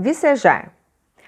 Vicejar.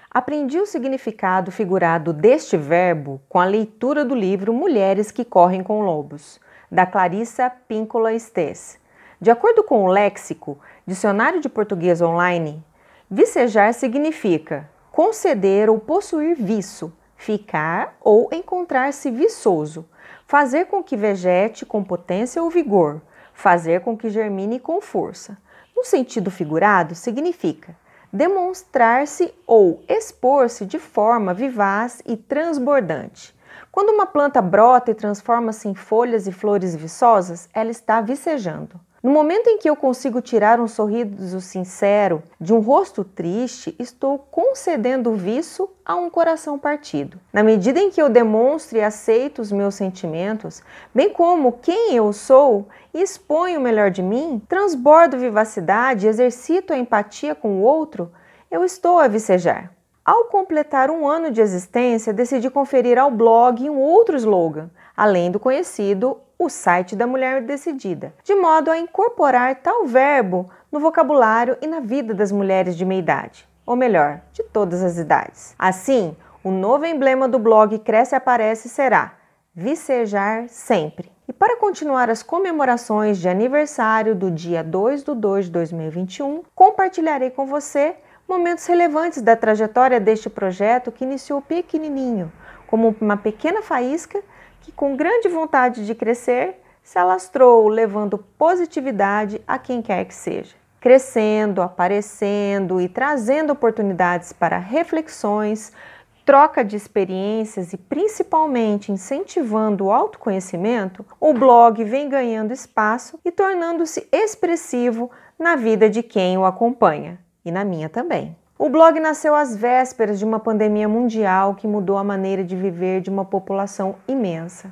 Aprendi o significado figurado deste verbo com a leitura do livro Mulheres que Correm com Lobos, da Clarissa Píncola Estes. De acordo com o léxico, Dicionário de Português Online, vicejar significa conceder ou possuir viço, ficar ou encontrar-se viçoso, fazer com que vegete com potência ou vigor, fazer com que germine com força. No sentido figurado, significa demonstrar-se ou expor-se de forma vivaz e transbordante. Quando uma planta brota e transforma-se em folhas e flores viçosas, ela está vicejando. No momento em que eu consigo tirar um sorriso sincero de um rosto triste, estou concedendo viço a um coração partido. Na medida em que eu demonstro e aceito os meus sentimentos, bem como quem eu sou, e exponho o melhor de mim, transbordo vivacidade, exercito a empatia com o outro, eu estou a vicejar. Ao completar um ano de existência, decidi conferir ao blog um outro slogan, além do conhecido o site da Mulher Decidida, de modo a incorporar tal verbo no vocabulário e na vida das mulheres de meia idade, ou melhor, de todas as idades. Assim, o novo emblema do blog Cresce Aparece será Vicejar Sempre. E para continuar as comemorações de aniversário do dia 2 de 2 de 2021, compartilharei com você momentos relevantes da trajetória deste projeto que iniciou pequenininho, como uma pequena faísca que, com grande vontade de crescer, se alastrou, levando positividade a quem quer que seja. Crescendo, aparecendo e trazendo oportunidades para reflexões, troca de experiências e principalmente incentivando o autoconhecimento, o blog vem ganhando espaço e tornando-se expressivo na vida de quem o acompanha e na minha também. O blog nasceu às vésperas de uma pandemia mundial que mudou a maneira de viver de uma população imensa.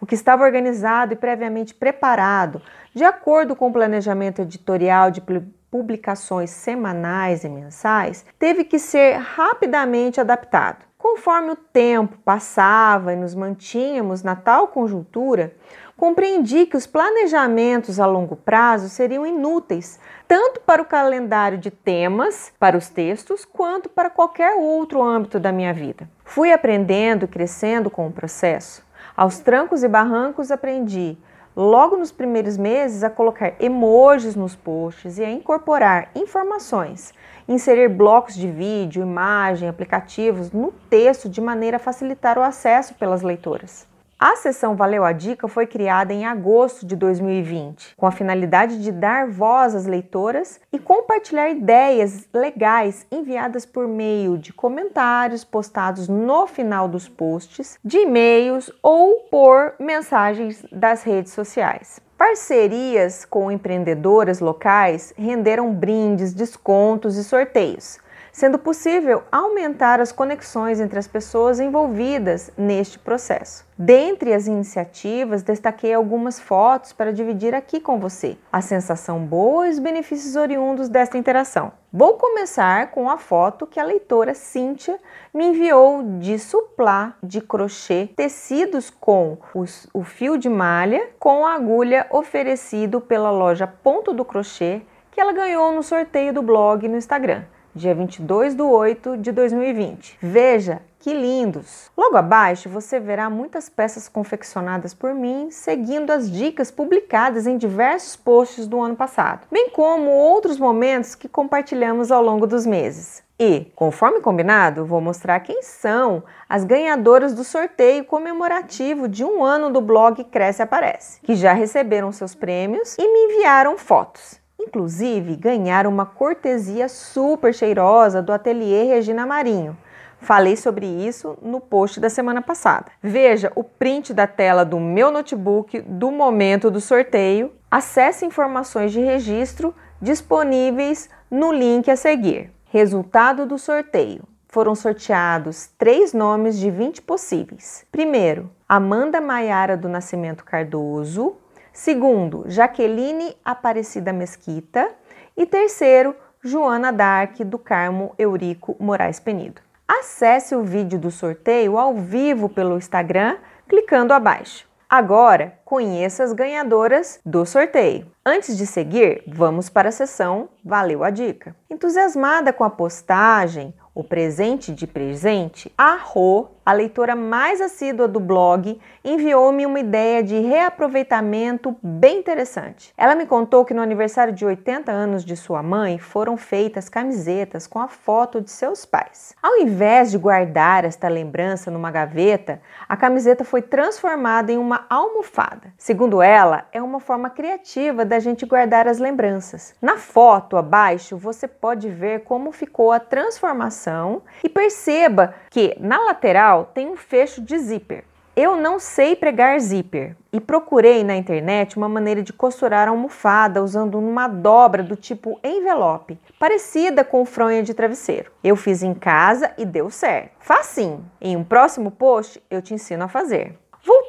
O que estava organizado e previamente preparado, de acordo com o planejamento editorial de publicações semanais e mensais, teve que ser rapidamente adaptado. Conforme o tempo passava e nos mantínhamos na tal conjuntura, compreendi que os planejamentos a longo prazo seriam inúteis, tanto para o calendário de temas, para os textos, quanto para qualquer outro âmbito da minha vida. Fui aprendendo e crescendo com o processo. Aos trancos e barrancos aprendi, logo nos primeiros meses, a colocar emojis nos posts e a incorporar informações, inserir blocos de vídeo, imagem, aplicativos no texto de maneira a facilitar o acesso pelas leitoras. A sessão Valeu a Dica foi criada em agosto de 2020, com a finalidade de dar voz às leitoras e compartilhar ideias legais enviadas por meio de comentários postados no final dos posts, de e-mails ou por mensagens das redes sociais. Parcerias com empreendedoras locais renderam brindes, descontos e sorteios sendo possível aumentar as conexões entre as pessoas envolvidas neste processo. Dentre as iniciativas, destaquei algumas fotos para dividir aqui com você a sensação boa e os benefícios oriundos desta interação. Vou começar com a foto que a leitora Cíntia me enviou de suplá de crochê, tecidos com os, o fio de malha com a agulha oferecido pela loja Ponto do Crochê que ela ganhou no sorteio do blog no Instagram dia 22 de 8 de 2020. Veja que lindos! Logo abaixo você verá muitas peças confeccionadas por mim, seguindo as dicas publicadas em diversos posts do ano passado, bem como outros momentos que compartilhamos ao longo dos meses. E, conforme combinado, vou mostrar quem são as ganhadoras do sorteio comemorativo de um ano do blog Cresce Aparece, que já receberam seus prêmios e me enviaram fotos. Inclusive, ganharam uma cortesia super cheirosa do ateliê Regina Marinho. Falei sobre isso no post da semana passada. Veja o print da tela do meu notebook do momento do sorteio. Acesse informações de registro disponíveis no link a seguir. Resultado do sorteio. Foram sorteados três nomes de 20 possíveis. Primeiro, Amanda Maiara do Nascimento Cardoso, Segundo, Jaqueline Aparecida Mesquita. E terceiro, Joana Dark do Carmo Eurico Moraes Penido. Acesse o vídeo do sorteio ao vivo pelo Instagram clicando abaixo. Agora, conheça as ganhadoras do sorteio. Antes de seguir, vamos para a sessão Valeu a Dica. Entusiasmada com a postagem, o presente de presente, a Rô a leitora mais assídua do blog, enviou-me uma ideia de reaproveitamento bem interessante. Ela me contou que no aniversário de 80 anos de sua mãe foram feitas camisetas com a foto de seus pais. Ao invés de guardar esta lembrança numa gaveta, a camiseta foi transformada em uma almofada. Segundo ela, é uma forma criativa da gente guardar as lembranças. Na foto abaixo, você pode ver como ficou a transformação e perceba que na lateral tem um fecho de zíper. Eu não sei pregar zíper e procurei na internet uma maneira de costurar a almofada usando uma dobra do tipo envelope, parecida com fronha de travesseiro. Eu fiz em casa e deu certo. Facinho. Em um próximo post eu te ensino a fazer.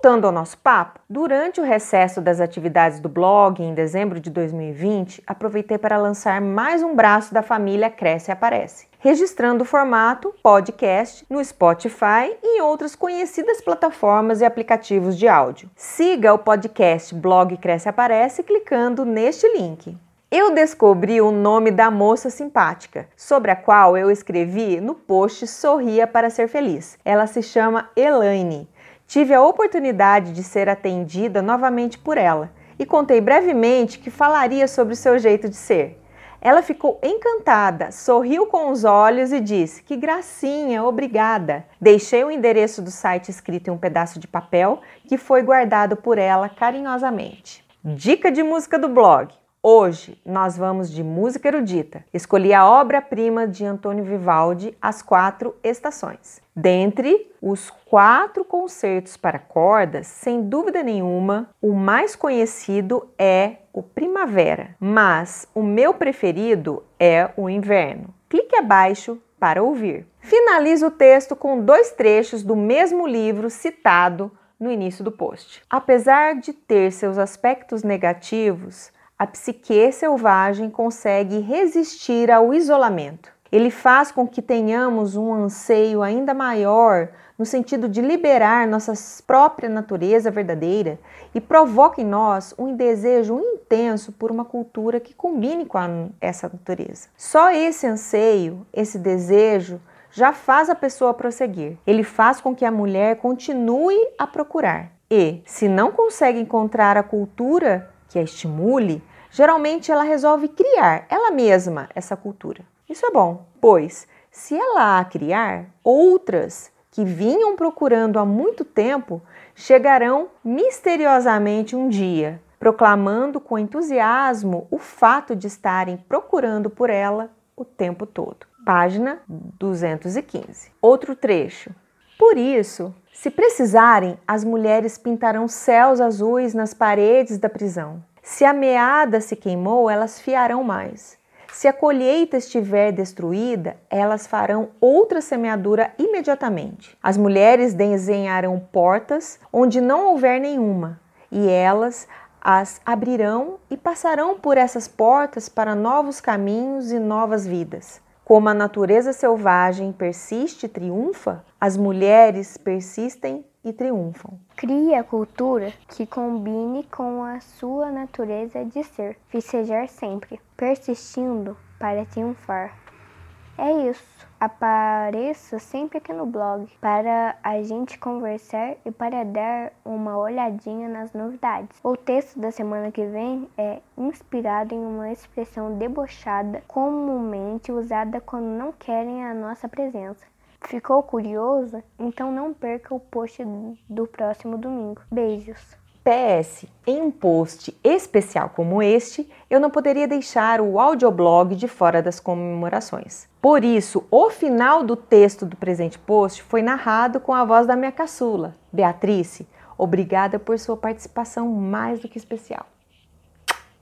Voltando ao nosso papo, durante o recesso das atividades do blog em dezembro de 2020, aproveitei para lançar mais um braço da família Cresce e Aparece, registrando o formato podcast no Spotify e em outras conhecidas plataformas e aplicativos de áudio. Siga o podcast Blog Cresce e Aparece clicando neste link. Eu descobri o nome da moça simpática, sobre a qual eu escrevi no post Sorria para Ser Feliz. Ela se chama Elaine. Tive a oportunidade de ser atendida novamente por ela e contei brevemente que falaria sobre o seu jeito de ser. Ela ficou encantada, sorriu com os olhos e disse: Que gracinha, obrigada. Deixei o endereço do site escrito em um pedaço de papel que foi guardado por ela carinhosamente. Dica de música do blog. Hoje nós vamos de música erudita. Escolhi a obra-prima de Antônio Vivaldi, As Quatro Estações. Dentre os quatro concertos para cordas, sem dúvida nenhuma, o mais conhecido é o Primavera, mas o meu preferido é o Inverno. Clique abaixo para ouvir. Finalizo o texto com dois trechos do mesmo livro citado no início do post. Apesar de ter seus aspectos negativos, a psique selvagem consegue resistir ao isolamento. Ele faz com que tenhamos um anseio ainda maior no sentido de liberar nossa própria natureza verdadeira e provoca em nós um desejo intenso por uma cultura que combine com a, essa natureza. Só esse anseio, esse desejo, já faz a pessoa prosseguir. Ele faz com que a mulher continue a procurar. E, se não consegue encontrar a cultura que a estimule, geralmente ela resolve criar ela mesma essa cultura. Isso é bom, pois se ela a criar, outras que vinham procurando há muito tempo chegarão misteriosamente um dia, proclamando com entusiasmo o fato de estarem procurando por ela o tempo todo. Página 215. Outro trecho. Por isso, se precisarem, as mulheres pintarão céus azuis nas paredes da prisão. Se a meada se queimou, elas fiarão mais. Se a colheita estiver destruída, elas farão outra semeadura imediatamente. As mulheres desenharão portas onde não houver nenhuma, e elas as abrirão e passarão por essas portas para novos caminhos e novas vidas. Como a natureza selvagem persiste e triunfa, as mulheres persistem e triunfam. Crie a cultura que combine com a sua natureza de ser, vicejar sempre, persistindo para triunfar. É isso. Apareça sempre aqui no blog para a gente conversar e para dar uma olhadinha nas novidades. O texto da semana que vem é inspirado em uma expressão debochada comumente usada quando não querem a nossa presença. Ficou curioso? Então não perca o post do próximo domingo. Beijos! PS, em um post especial como este, eu não poderia deixar o audioblog de fora das comemorações. Por isso, o final do texto do presente post foi narrado com a voz da minha caçula, Beatrice. Obrigada por sua participação mais do que especial.